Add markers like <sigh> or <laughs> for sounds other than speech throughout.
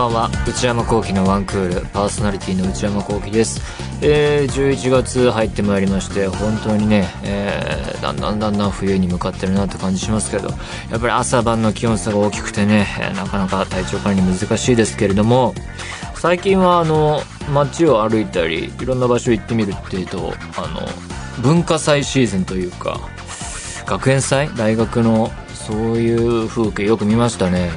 ばんは。内山聖輝のワンクール。パーソナリティの内山聖輝です、えー、11月入ってまいりまして本当にね、えー、だんだんだんだん冬に向かってるなって感じしますけどやっぱり朝晩の気温差が大きくてね、なかなか体調管理難しいですけれども最近はあの街を歩いたりいろんな場所行ってみるっていうとあの文化祭シーズンというか学園祭？大学のそういう風景よく見ましたね。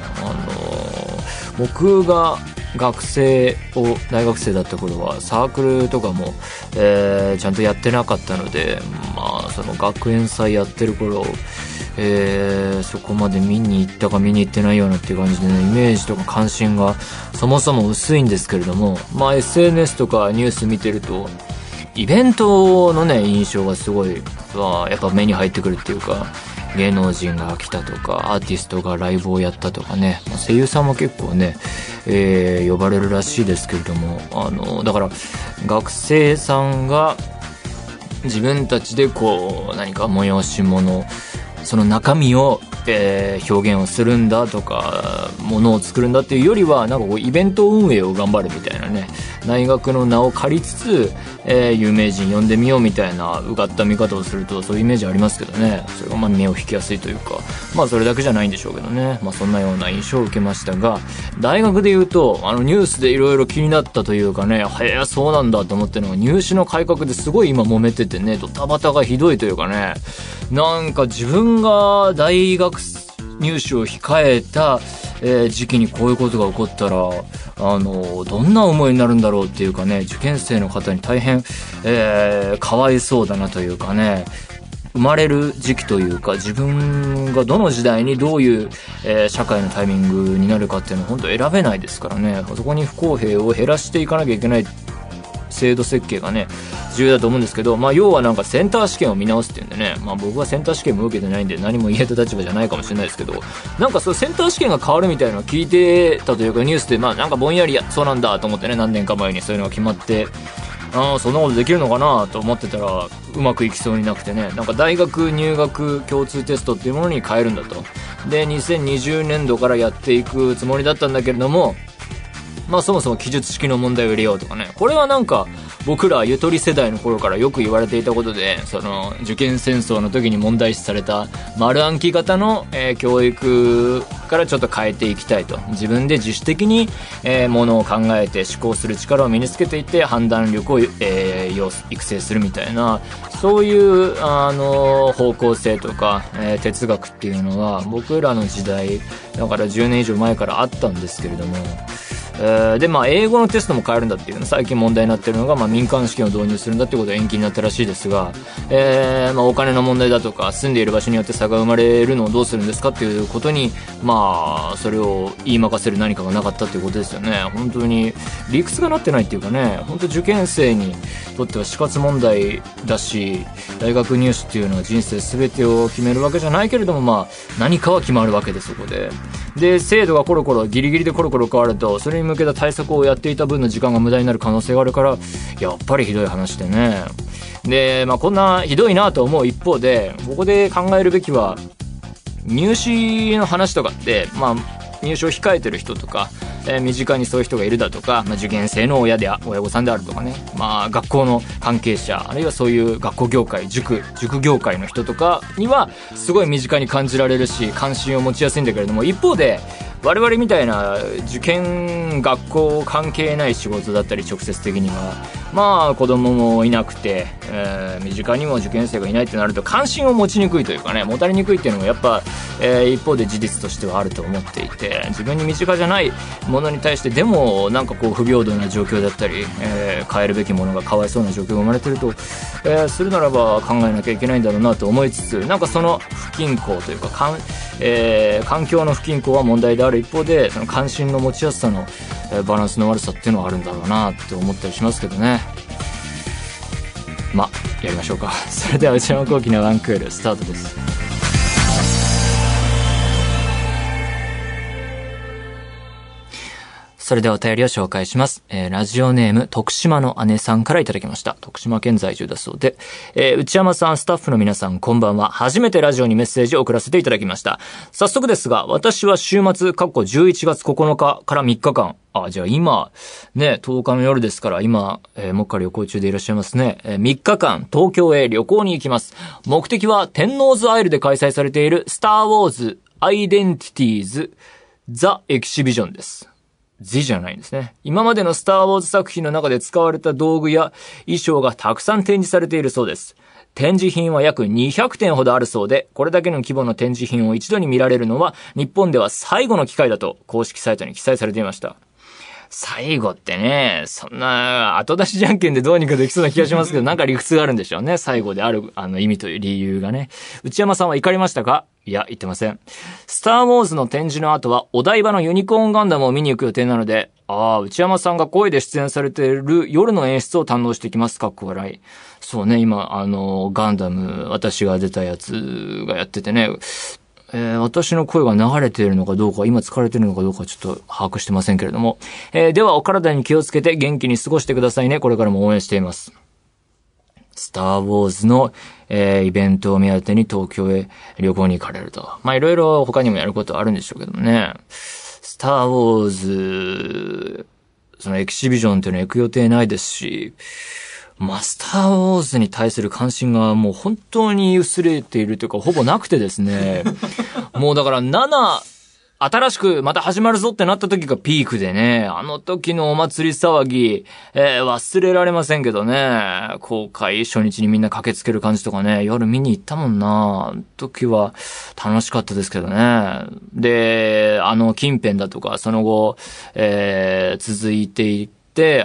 僕が学生を大学生だった頃はサークルとかも、えー、ちゃんとやってなかったのでまあその学園祭やってる頃えー、そこまで見に行ったか見に行ってないようなっていう感じでね、イメージとか関心がそもそも薄いんですけれども、まあ SNS とかニュース見てると、イベントのね、印象がすごい、まあ、やっぱ目に入ってくるっていうか、芸能人が来たとか、アーティストがライブをやったとかね、まあ、声優さんも結構ね、えー、呼ばれるらしいですけれども、あの、だから、学生さんが自分たちでこう、何か催し物、その中身を、えー、表現をするんだとかものを作るんだっていうよりはなんかこうイベント運営を頑張るみたいなね大学の名を借りつつ、えー、有名人呼んでみようみたいなうがった見方をするとそういうイメージありますけどね。それがまあ目を引きやすいというかまあそれだけじゃないんでしょうけどね。まあそんなような印象を受けましたが大学で言うとあのニュースでいろいろ気になったというかねへえそうなんだと思ってるのが入試の改革ですごい今揉めててねドタバタがひどいというかね。なんか自分が大学入試を控えた、えー、時期にこういうことが起こったら、あの、どんな思いになるんだろうっていうかね、受験生の方に大変、えー、かわいそうだなというかね、生まれる時期というか、自分がどの時代にどういう、えー、社会のタイミングになるかっていうのは本当選べないですからね、そこに不公平を減らしていかなきゃいけない制度設計がね、重要だと思うんですけど、まあ、要はなんかセンター試験を見直すっていうんでね、まあ、僕はセンター試験も受けてないんで何も言えた立場じゃないかもしれないですけど、なんかそうセンター試験が変わるみたいなのを聞いてたというかニュースで、まあ、なんかぼんやりや、そうなんだと思ってね、何年か前にそういうのが決まって、ああ、そんなことできるのかなと思ってたら、うまくいきそうになくてね、なんか大学入学共通テストっていうものに変えるんだと。で、2020年度からやっていくつもりだったんだけれども、まあそもそも記述式の問題を入れようとかね。これはなんか僕らゆとり世代の頃からよく言われていたことで、その受験戦争の時に問題視された丸暗記型の、えー、教育からちょっと変えていきたいと。自分で自主的に、えー、ものを考えて思考する力を身につけていって判断力を、えー、育成するみたいな、そういう、あの、方向性とか、えー、哲学っていうのは僕らの時代、だから10年以上前からあったんですけれども、えー、で、まあ、英語のテストも変えるんだっていう、最近問題になってるのが、まあ、民間試験を導入するんだってことで延期になったらしいですが、えー、まあ、お金の問題だとか、住んでいる場所によって差が生まれるのをどうするんですかっていうことに、まあ、それを言いまかせる何かがなかったっていうことですよね。本当に、理屈がなってないっていうかね、本当受験生にとっては死活問題だし、大学入試っていうのは人生全てを決めるわけじゃないけれども、まあ、何かは決まるわけで、そこで。で、制度がコロコロ、ギリギリでコロコロ変わると、それに向けた対策をやっていた分の時間が無駄になる可能性があるから、やっぱりひどい話でね。で、まあこんなひどいなと思う一方で、ここで考えるべきは、入試の話とかって、まあ、入試を控えてる人とか、えー、身近にそういう人がいるだとか、まあ、受験生の親で親御さんであるとかね、まあ、学校の関係者あるいはそういう学校業界塾塾業界の人とかにはすごい身近に感じられるし関心を持ちやすいんだけれども一方で我々みたいな受験学校関係ない仕事だったり直接的にはまあ子供もいなくて、えー、身近にも受験生がいないってなると関心を持ちにくいというかね持たれにくいっていうのもやっぱ、えー、一方で事実としてはあると思っていて自分に身近じゃないものに対してでもなんかこう不平等な状況だったり、えー、変えるべきものがかわいそうな状況が生まれてると、えー、するならば考えなきゃいけないんだろうなと思いつつなんかその不均衡というかかん、えー、環境の不均衡は問題である一方でその関心の持ちやすさの、えバランスの悪さっていうのはあるんだろうなって思ったりしますけどね。まあやりましょうか。<laughs> それでは内山昂輝のワンクールスタートです。それではお便りを紹介します。えー、ラジオネーム、徳島の姉さんからいただきました。徳島県在住だそうで、えー、内山さん、スタッフの皆さん、こんばんは。初めてラジオにメッセージを送らせていただきました。早速ですが、私は週末、過去11月9日から3日間、あ、じゃあ今、ね、10日の夜ですから、今、えー、もっか旅行中でいらっしゃいますね。えー、3日間、東京へ旅行に行きます。目的は、天王洲アイルで開催されている、スターウォーズ、アイデンティティーズ、ザ・エキシビジョンです。字じゃないんですね。今までのスターウォーズ作品の中で使われた道具や衣装がたくさん展示されているそうです。展示品は約200点ほどあるそうで、これだけの規模の展示品を一度に見られるのは、日本では最後の機会だと公式サイトに記載されていました。最後ってね、そんな後出しじゃんけんでどうにかできそうな気がしますけど、<laughs> なんか理屈があるんでしょうね。最後である、あの意味という理由がね。内山さんは怒りましたか？いや、言ってません。スターウォーズの展示の後は、お台場のユニコーンガンダムを見に行く予定なので、ああ、内山さんが声で出演されている夜の演出を堪能していきます。かっこ笑い。そうね、今、あの、ガンダム、私が出たやつがやっててね、えー、私の声が流れているのかどうか、今疲れているのかどうかちょっと把握してませんけれども。えー、ではお体に気をつけて元気に過ごしてくださいね。これからも応援しています。スターウォーズの、えー、イベントを目当てに東京へ旅行に行かれると。まあいろいろ他にもやることあるんでしょうけどもね。スターウォーズ、そのエキシビジョンっていうのは行く予定ないですし、マスターウォーズに対する関心がもう本当に薄れているというか、ほぼなくてですね。<laughs> もうだから7、新しくまた始まるぞってなった時がピークでね、あの時のお祭り騒ぎ、えー、忘れられませんけどね、公開初日にみんな駆けつける感じとかね、夜見に行ったもんな時は楽しかったですけどね。で、あの近辺だとか、その後、えー、続いてい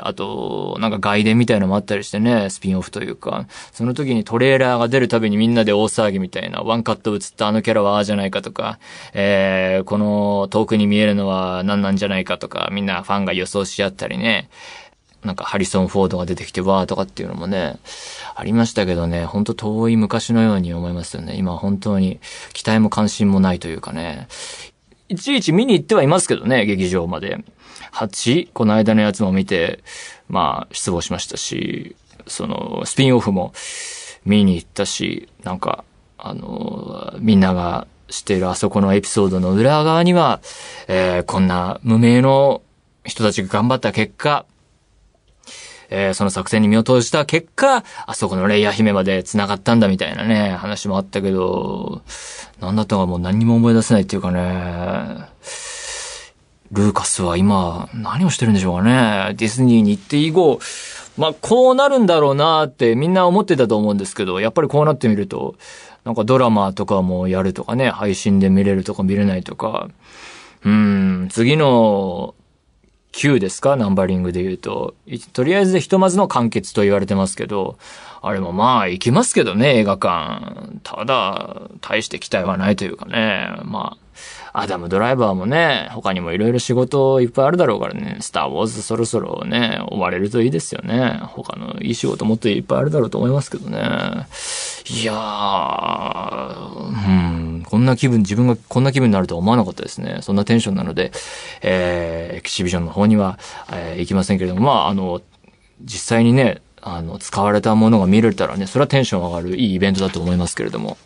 あと、なんか外伝みたいなのもあったりしてね、スピンオフというか、その時にトレーラーが出るたびにみんなで大騒ぎみたいな、ワンカット映ったあのキャラはああじゃないかとか、えー、この遠くに見えるのは何なんじゃないかとか、みんなファンが予想し合ったりね、なんかハリソン・フォードが出てきてわーとかっていうのもね、ありましたけどね、ほんと遠い昔のように思いますよね。今本当に期待も関心もないというかね。いちいち見に行ってはいますけどね、劇場まで。8、この間のやつも見て、まあ、失望しましたし、その、スピンオフも見に行ったし、なんか、あの、みんなが知っているあそこのエピソードの裏側には、えー、こんな無名の人たちが頑張った結果、えー、その作戦に身を投じた結果、あそこのレイヤー姫まで繋がったんだみたいなね、話もあったけど、なんだったかもう何にも思い出せないっていうかね、ルーカスは今、何をしてるんでしょうかね。ディズニーに行って以後、まあ、こうなるんだろうなってみんな思ってたと思うんですけど、やっぱりこうなってみると、なんかドラマとかもやるとかね、配信で見れるとか見れないとか、うん、次の9ですか？ナンバリングで言うと。とりあえずひとまずの完結と言われてますけど、あれもまあ行きますけどね、映画館。ただ、大して期待はないというかね。まあ、アダムドライバーもね、他にもいろいろ仕事いっぱいあるだろうからね、スターウォーズそろそろね、終われるといいですよね。他のいい仕事もっといっぱいあるだろうと思いますけどね。いやー、うん、こんな気分、自分がこんな気分になるとは思わなかったですね。そんなテンションなので、えー、エキシビジョンの方には、えー、行きませんけれども、まあ、あの、実際にね、あの、使われたものが見れたらね、それはテンション上がるいいイベントだと思いますけれども。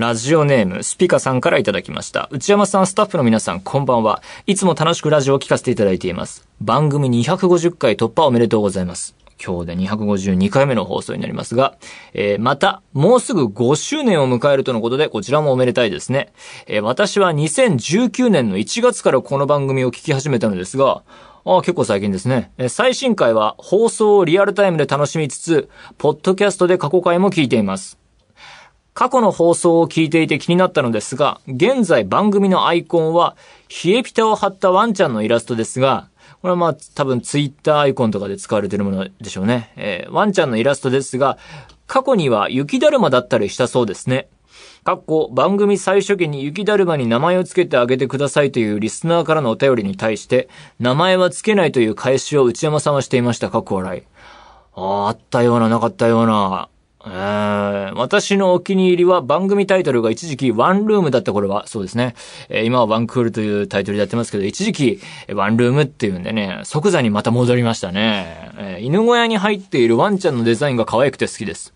ラジオネーム、スピカさんからいただきました。内山さん、スタッフの皆さん、こんばんは。いつも楽しくラジオを聞かせていただいています。番組250回突破おめでとうございます。今日で252回目の放送になりますが、えー、また、もうすぐ5周年を迎えるとのことで、こちらもおめでたいですね。えー、私は2019年の1月からこの番組を聞き始めたのですが、ああ、結構最近ですね。え最新回は放送をリアルタイムで楽しみつつ、ポッドキャストで過去回も聞いています。過去の放送を聞いていて気になったのですが、現在番組のアイコンは、冷えピタを貼ったワンちゃんのイラストですが、これはまあ多分ツイッターアイコンとかで使われてるものでしょうね。えー、ワンちゃんのイラストですが、過去には雪だるまだったりしたそうですね。かっこ番組最初期に雪だるまに名前を付けてあげてくださいというリスナーからのお便りに対して、名前は付けないという返しを内山さんはしていました。かっこ笑い。ああ、あったような、なかったような。え、私のお気に入りは番組タイトルが一時期ワンルームだった頃は、そうですね。えー、今はワンクールというタイトルでやってますけど、一時期ワンルームっていうんでね、即座にまた戻りましたね。えー、犬小屋に入っているワンちゃんのデザインが可愛くて好きです。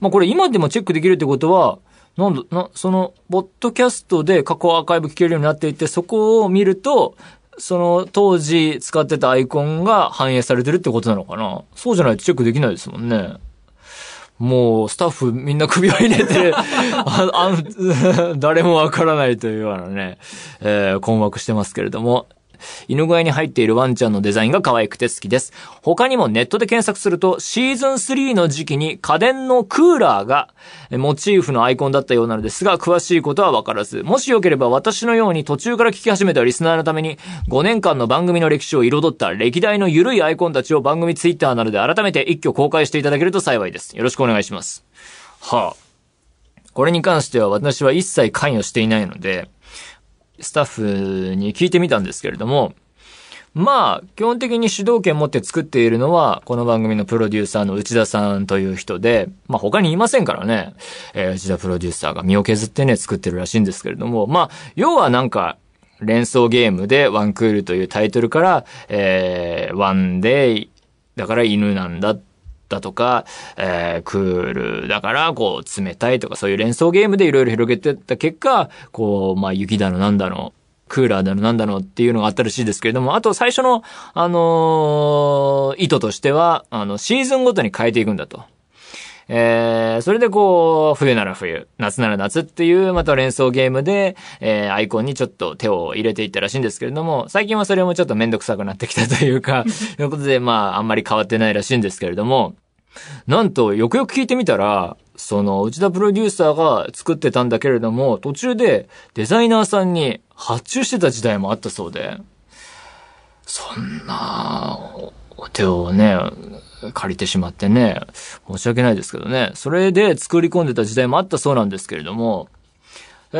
まあこれ今でもチェックできるってことは、なんだ、な、その、ポッドキャストで過去アーカイブ聞けるようになっていて、そこを見ると、その当時使ってたアイコンが反映されてるってことなのかなそうじゃないとチェックできないですもんね。もう、スタッフみんな首を入れて、<laughs> ああ <laughs> 誰もわからないというようなね、えー、困惑してますけれども、犬小屋に入っているワンちゃんのデザインが可愛くて好きです。他にもネットで検索すると、シーズン3の時期に家電のクーラーがモチーフのアイコンだったようなのですが、詳しいことはわからず、もしよければ私のように途中から聞き始めたリスナーのために、5年間の番組の歴史を彩った歴代の緩いアイコンたちを番組ツイッターなどで改めて一挙公開していただけると幸いです。よろしくお願いします。はあ。これに関しては私は一切関与していないので、スタッフに聞いてみたんですけれども、まあ、基本的に主導権持って作っているのは、この番組のプロデューサーの内田さんという人で、まあ他にいませんからね、えー、内田プロデューサーが身を削ってね、作ってるらしいんですけれども、まあ、要はなんか、連想ゲームでワンクールというタイトルから、えー、ワンデイ、だから犬なんだだとか、えー、クールだから、こう、冷たいとか、そういう連想ゲームでいろいろ広げてった結果、こう、まあ、雪だのなんだの、クーラーだのなんだのっていうのがあったらしいですけれども、あと最初の、あのー、意図としては、あの、シーズンごとに変えていくんだと。えー、それでこう、冬なら冬、夏なら夏っていう、また連想ゲームで、えー、アイコンにちょっと手を入れていったらしいんですけれども、最近はそれもちょっとめんどくさくなってきたというか、<laughs> ということで、まあ、あんまり変わってないらしいんですけれども、なんと、よくよく聞いてみたら、その、内田プロデューサーが作ってたんだけれども、途中でデザイナーさんに発注してた時代もあったそうで、そんな、手をね、借りてしまってね、申し訳ないですけどね、それで作り込んでた時代もあったそうなんですけれども、え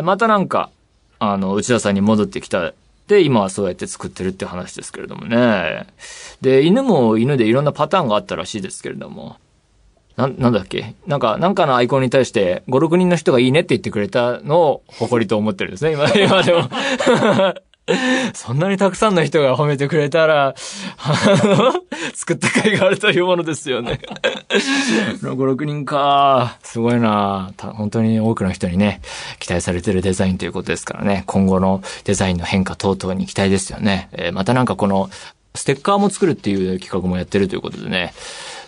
ー、またなんか、あの、内田さんに戻ってきたで、今はそうやって作ってるって話ですけれどもね。で、犬も犬でいろんなパターンがあったらしいですけれども。な、なんだっけ？なんか、なんかのアイコンに対して、5、6人の人がいいねって言ってくれたのを誇りと思ってるんですね、今、<laughs> 今でも。<laughs> そんなにたくさんの人が褒めてくれたら、あの、作った甲斐があるというものですよね。<laughs> 5、6人か。すごいな本当に多くの人にね、期待されてるデザインということですからね、今後のデザインの変化等々に期待ですよね。えー、またなんかこの、ステッカーも作るっていう企画もやってるということでね、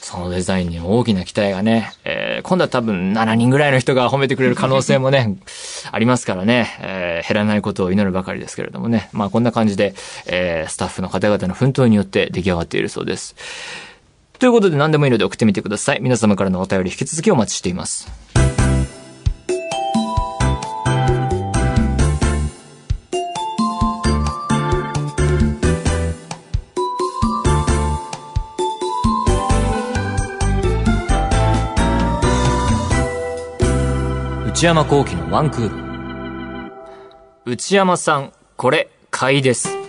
そのデザインに大きな期待がね、えー、今度は多分7人ぐらいの人が褒めてくれる可能性もね、<laughs> ありますからね、えー、減らないことを祈るばかりですけれどもね。まあこんな感じで、えー、スタッフの方々の奮闘によって出来上がっているそうです。ということで何でもいいので送ってみてください。皆様からのお便り引き続きお待ちしています。内山幸喜のワンクール。内山さん、これ、買いです。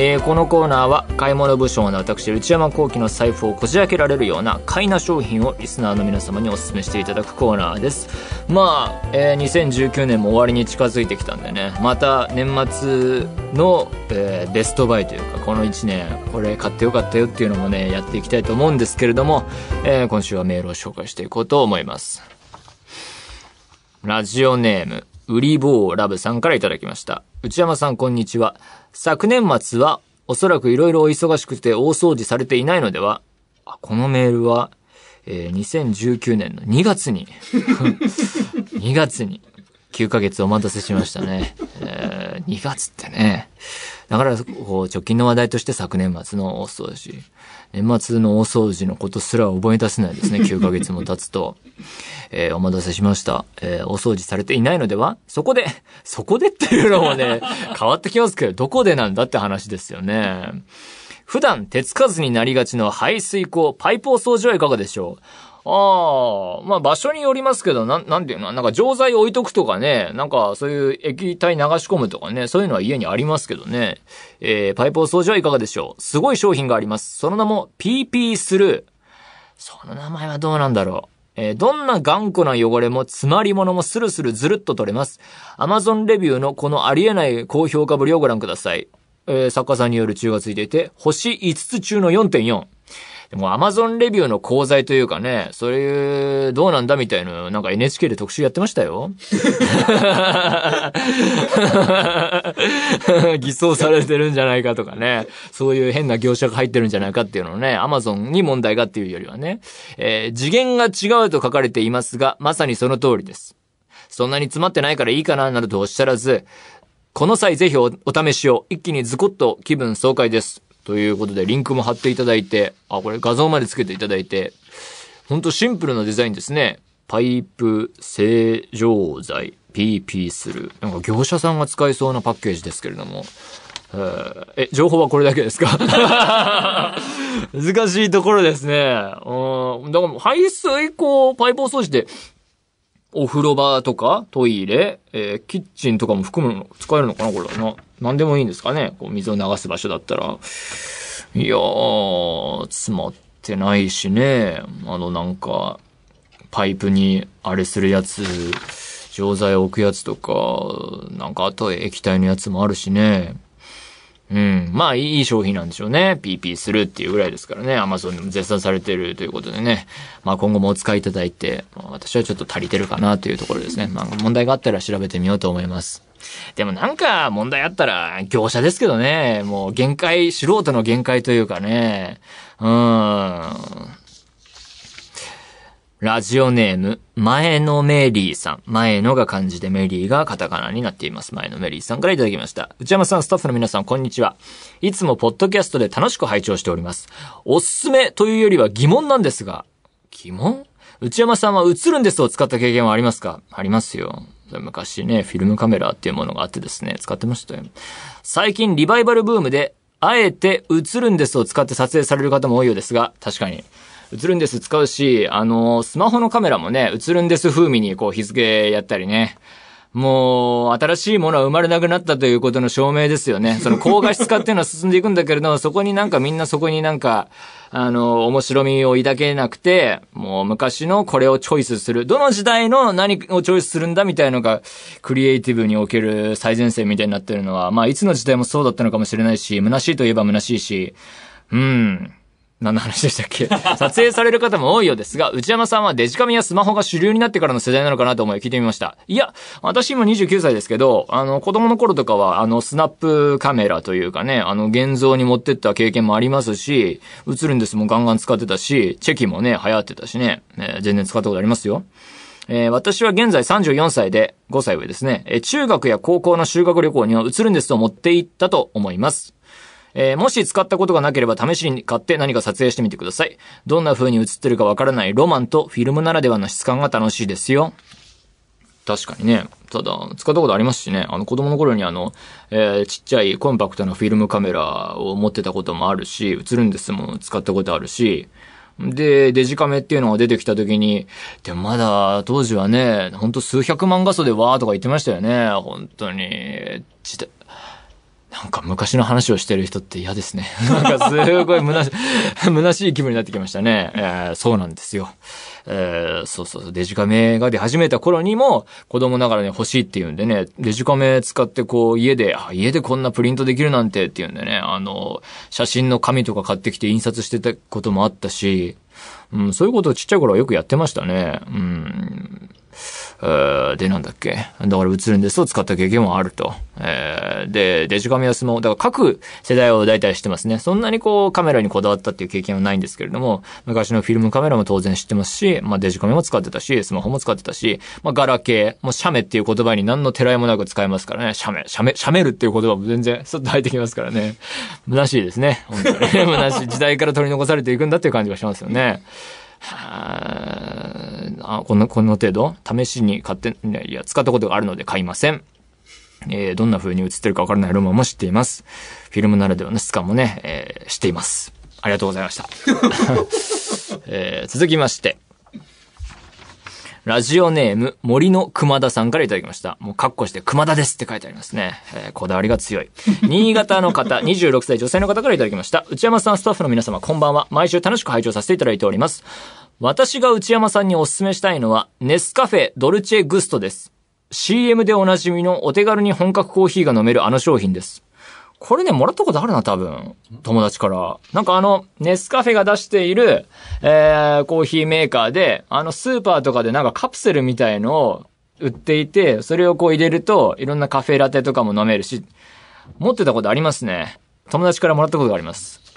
えー、このコーナーは買い物部署の私内山幸喜の財布をこじ開けられるような買いな商品をリスナーの皆様にお勧めしていただくコーナーです。まあ、えー、2019年も終わりに近づいてきたんでね。また年末の、えー、ベストバイというかこの1年これ買ってよかったよっていうのもねやっていきたいと思うんですけれども、えー、今週はメールを紹介していこうと思います。ラジオネームウリボーラブさんからいただきました。内山さんこんにちは。昨年末はおそらく色々お忙しくて大掃除されていないのではこのメールは、えー、2019年の2月に2月に9ヶ月お待たせしましたね。えー、2月ってね。だから、こう、直近の話題として昨年末の大掃除。年末の大掃除のことすら覚え出せないですね。<laughs> 9ヶ月も経つと。えー、お待たせしました。えー、お掃除されていないのではそこで、<laughs> そこでっていうのもね、<laughs> 変わってきますけど、どこでなんだって話ですよね。普段手つかずになりがちの排水口、パイプお掃除はいかがでしょう？ああ、まあ場所によりますけど、なん、なんていうのなんか錠剤置いとくとかね、なんかそういう液体流し込むとかね、そういうのは家にありますけどね。えー、パイプお掃除はいかがでしょうすごい商品があります。その名も PP スルー。その名前はどうなんだろう。えー、どんな頑固な汚れも詰まり物もスルスルずるっと取れます。Amazon レビューのこのありえない高評価ぶりをご覧ください。えー、作家さんによる中がついていて、星5つ中の4.4。でもアマゾンレビューの講座というかね、それ、どうなんだみたいな、なんか NHK で特集やってましたよ。<laughs> 偽装されてるんじゃないかとかね、そういう変な業者が入ってるんじゃないかっていうのをね、アマゾンに問題がっていうよりはね、えー、次元が違うと書かれていますが、まさにその通りです。そんなに詰まってないからいいかな、などとおっしゃらず、この際ぜひお試しを、一気にズコッと気分爽快です。ということで、リンクも貼っていただいて、あ、これ画像までつけていただいて、ほんとシンプルなデザインですね。パイプ正常剤 PP する。なんか業者さんが使いそうなパッケージですけれども。え、情報はこれだけですか？<laughs> 難しいところですね。うん。だから排水口パイプを掃除で、お風呂場とかトイレ、えー、キッチンとかも含むの、使えるのかなこれはな。何でもいいんですかねこう水を流す場所だったら。いやー、詰まってないしね。あのなんか、パイプにあれするやつ、錠剤置くやつとか、なんかあと液体のやつもあるしね。うん。まあ、いい商品なんでしょうね。PP するっていうぐらいですからね。Amazon でも絶賛されてるということでね。まあ、今後もお使いいただいて、私はちょっと足りてるかなというところですね。まあ、問題があったら調べてみようと思います。でもなんか問題あったら業者ですけどね。もう限界、素人の限界というかね。うん。ラジオネーム、前のメリーさん。前のが漢字でメリーがカタカナになっています。前のメリーさんからいただきました。内山さん、スタッフの皆さん、こんにちは。いつもポッドキャストで楽しく拝聴しております。おすすめというよりは疑問なんですが、疑問？内山さんは映るんですを使った経験はありますか？ありますよ。昔ね、フィルムカメラっていうものがあってですね、使ってましたよ。最近リバイバルブームで、あえて映るんですを使って撮影される方も多いようですが、確かに。映るんです使うし、あの、スマホのカメラもね、映るんです風味にこう日付やったりね。もう、新しいものは生まれなくなったということの証明ですよね。<laughs> その高画質化っていうのは進んでいくんだけれども、そこになんかみんなそこになんか、あの、面白みを抱けなくて、もう昔のこれをチョイスする。どの時代の何をチョイスするんだみたいのが、クリエイティブにおける最前線みたいになってるのは、まあいつの時代もそうだったのかもしれないし、虚しいといえば虚しいし、うん。何の話でしたっけ？<laughs> 撮影される方も多いようですが、内山さんはデジカメやスマホが主流になってからの世代なのかなと思い聞いてみました。いや、私今29歳ですけど、あの、子供の頃とかは、あの、スナップカメラというかね、あの、現像に持ってった経験もありますし、映るんですもガンガン使ってたし、チェキもね、流行ってたしね、えー、全然使ったことありますよ。えー、私は現在34歳で、5歳上ですね、えー、中学や高校の修学旅行には映るんですと持って行ったと思います。えー、もし使ったことがなければ試しに買って何か撮影してみてください。どんな風に映ってるかわからないロマンとフィルムならではの質感が楽しいですよ。確かにね。ただ、使ったことありますしね。あの、子供の頃にあの、えー、ちっちゃいコンパクトなフィルムカメラを持ってたこともあるし、映るんですもん使ったことあるし、で、デジカメっていうのが出てきた時に、でもまだ当時はね、ほんと数百万画素でわーとか言ってましたよね。本当に。なんか昔の話をしてる人って嫌ですね。<laughs> なんかすごい虚しい <laughs> 虚しい気分になってきましたね。えー、そうなんですよ。えー、そうそう、デジカメが出始めた頃にも子供ながらね欲しいって言うんでね、デジカメ使ってこう家で、あ、家でこんなプリントできるなんてって言うんでね、あの、写真の紙とか買ってきて印刷してたこともあったし、うん、そういうことをちっちゃい頃はよくやってましたね。うん。で、なんだっけ？だから映るんですを使った経験もあると。えー、で、デジカメやスマホ、だから各世代を大体知ってますね。そんなにこうカメラにこだわったっていう経験はないんですけれども、昔のフィルムカメラも当然知ってますし、まあデジカメも使ってたし、スマホも使ってたし、まあガラケー、もうシャメっていう言葉に何のてらいもなく使えますからね。シャメ、シャメ、シャメるっていう言葉も全然、ちょっと入ってきますからね。虚しいですね。本当に。虚しい時代から取り残されていくんだっていう感じがしますよね。あ、この、この程度？試しに買って、いや、使ったことがあるので買いません。えー、どんな風に映ってるかわからないロマンも知っています。フィルムならではの質感もね、えー、知っています。ありがとうございました。<laughs> えー、続きまして。ラジオネーム、森の熊田さんからいただきました。もう、カッコして、熊田ですって書いてありますね。えー、こだわりが強い。<laughs> 新潟の方、26歳女性の方からいただきました。内山さん、スタッフの皆様、こんばんは。毎週楽しく拝聴させていただいております。私が内山さんにお勧めしたいのは、ネスカフェドルチェグストです。CM でおなじみのお手軽に本格コーヒーが飲めるあの商品です。これね、もらったことあるな、多分。友達から。なんかあの、ネスカフェが出している、えー、コーヒーメーカーで、あの、スーパーとかでなんかカプセルみたいのを売っていて、それをこう入れると、いろんなカフェラテとかも飲めるし、持ってたことありますね。友達からもらったことがあります。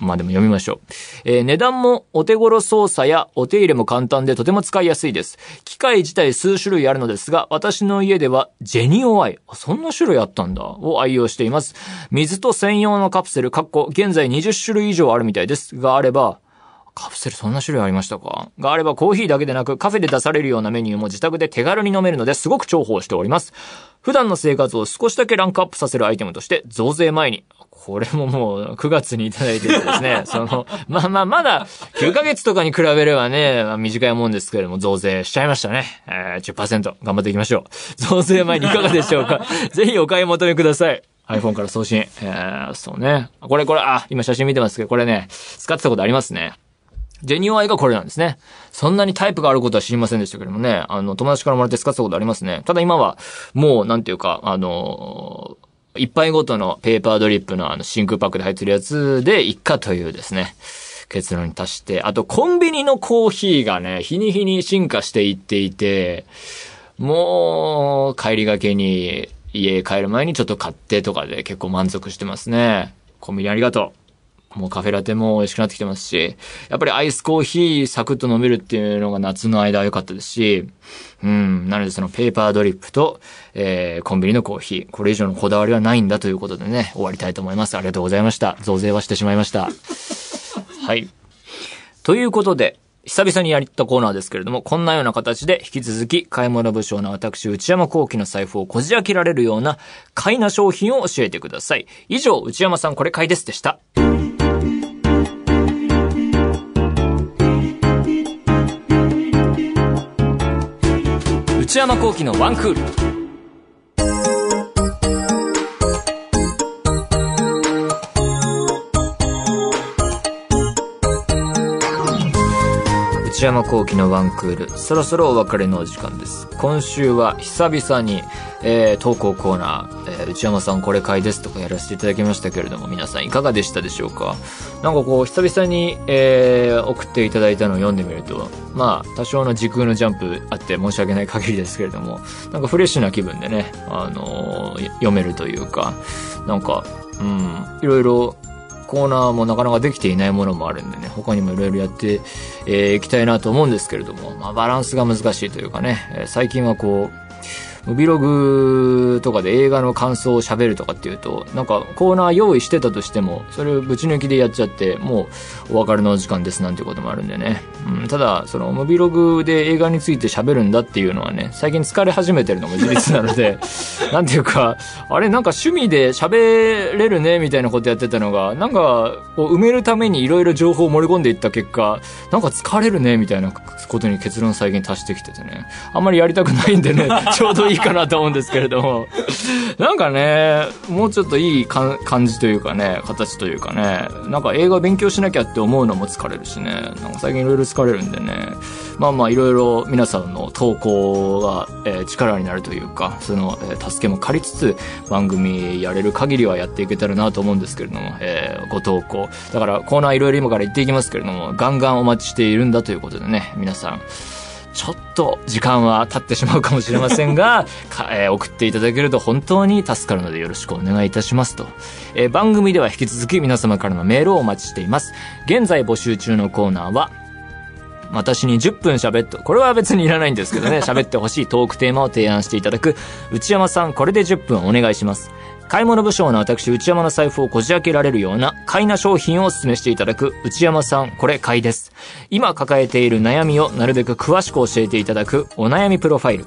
まあでも読みましょう。えー値段もお手頃操作やお手入れも簡単でとても使いやすいです。機械自体数種類あるのですが、私の家ではジェニオアイ、そんな種類あったんだ、を愛用しています。水と専用のカプセル、かっこ現在20種類以上あるみたいです。があれば、カプセルそんな種類ありましたか？があればコーヒーだけでなくカフェで出されるようなメニューも自宅で手軽に飲めるのですごく重宝しております。普段の生活を少しだけランクアップさせるアイテムとして増税前に。これももう9月にいただいててですね、<laughs> その、まあまあまだ9ヶ月とかに比べればね、まあ短いもんですけれども増税しちゃいましたね。えー、10%頑張っていきましょう。増税前にいかがでしょうか？<laughs> ぜひお買い求めください。iPhone から送信。えー、そうね。これこれ、あ、今写真見てますけど、これね、使ってたことありますね。ジェニオアイがこれなんですね。そんなにタイプがあることは知りませんでしたけどもね。あの、友達からもらって使ったことありますね。ただ今は、もう、なんていうか、あのー一杯ごとのペーパードリップのあの真空パックで入ってるやつでいっかというですね、結論に達して、あとコンビニのコーヒーがね、日に日に進化していっていて、もう、帰りがけに家帰る前にちょっと買ってとかで結構満足してますね。コンビニありがとう。もうカフェラテも美味しくなってきてますし、やっぱりアイスコーヒーサクッと飲めるっていうのが夏の間は良かったですし、うん、なのでそのペーパードリップと、えー、コンビニのコーヒー、これ以上のこだわりはないんだということでね、終わりたいと思います。ありがとうございました。増税はしてしまいました。<laughs> はい。ということで、久々にやったコーナーですけれども、こんなような形で引き続き、買い物不詳な私、内山幸喜の財布をこじ開けられるような、買いな商品を教えてください。以上、内山さんこれ買いですでした。内山幸喜のワンクール。内山幸喜のワンクール。そろそろお別れのお時間です。今週は久々に、えー、投稿コーナー、えー内山さんこれ買いですとかやらせていただきましたけれども、皆さんいかがでしたでしょうか？なんかこう、久々に、えー、送っていただいたのを読んでみると、まあ、多少の時空のジャンプあって申し訳ない限りですけれども、なんかフレッシュな気分でね、あのー読めるというか、なんか、うん、いろいろコーナーもなかなかできていないものもあるんでね、他にもいろいろやってえーいきたいなと思うんですけれども、まあ、バランスが難しいというかね、え最近はこう、ムビログとかで映画の感想を喋るとかっていうと、なんかコーナー用意してたとしても、それをぶち抜きでやっちゃって、もうお別れの時間ですなんてこともあるんでね。うん、ただ、そのムビログで映画について喋るんだっていうのはね、最近疲れ始めてるのも事実なので、<laughs> なんていうか、あれなんか趣味で喋れるねみたいなことやってたのが、なんかこう埋めるためにいろいろ情報を盛り込んでいった結果、なんか疲れるねみたいなことに結論最近達してきててね。あんまりやりたくないんでね、ちょうどいいいいかなと思うんですけれども。<laughs> なんかね、もうちょっといい感じというかね、形というかね、なんか映画勉強しなきゃって思うのも疲れるしね、なんか最近いろいろ疲れるんでね、まあまあいろいろ皆さんの投稿が、えー力になるというか、その、えー助けも借りつつ番組やれる限りはやっていけたらなと思うんですけれども、えーご投稿。だからコーナーいろいろ今から言っていきますけれども、ガンガンお待ちしているんだということでね、皆さん、ちょっと時間は経ってしまうかもしれませんが、<laughs> えー送っていただけると本当に助かるのでよろしくお願いいたしますと。えー番組では引き続き皆様からのメールをお待ちしています。現在募集中のコーナーは、私に10分喋っと、これは別にいらないんですけどね、<laughs> 喋ってほしいトークテーマを提案していただく、内山さん、これで10分お願いします。買い物不詳の私、内山の財布をこじ開けられるような、買いな商品をお勧めしていただく、内山さん、これ買いです。今抱えている悩みをなるべく詳しく教えていただく、お悩みプロファイル。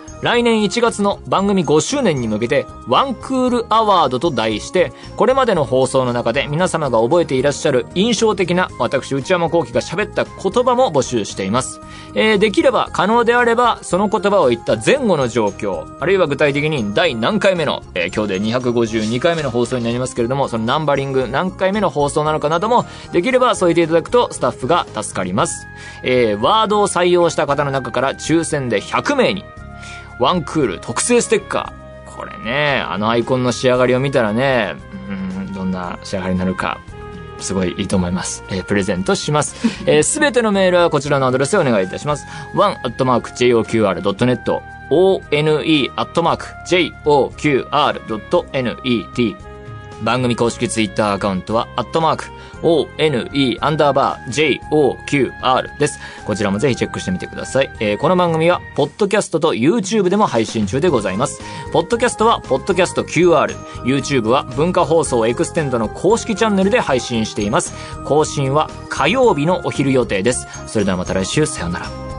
来年1月の番組5周年に向けて、ワンクールアワードと題して、これまでの放送の中で皆様が覚えていらっしゃる印象的な私内山幸輝が喋った言葉も募集しています。えー、できれば、可能であれば、その言葉を言った前後の状況、あるいは具体的に第何回目の、えー、今日で252回目の放送になりますけれども、そのナンバリング何回目の放送なのかなども、できれば添えていただくとスタッフが助かります。えー、ワードを採用した方の中から抽選で100名に、ワンクール特製ステッカー。これね、あのアイコンの仕上がりを見たらね、うん、どんな仕上がりになるか、すごいいいと思います。えー、プレゼントします。<laughs> えす、べてのメールはこちらのアドレスでお願いいたします。one.joqr.net one.joqr.net 番組公式ツイッターアカウントは、アットマーク、one アンダーバー joqr です。こちらもぜひチェックしてみてください。えー、この番組は、ポッドキャストと YouTube でも配信中でございます。ポッドキャストは、ポッドキャスト QR。YouTube は、文化放送エクステンドの公式チャンネルで配信しています。更新は火曜日のお昼予定です。それではまた来週、さよなら。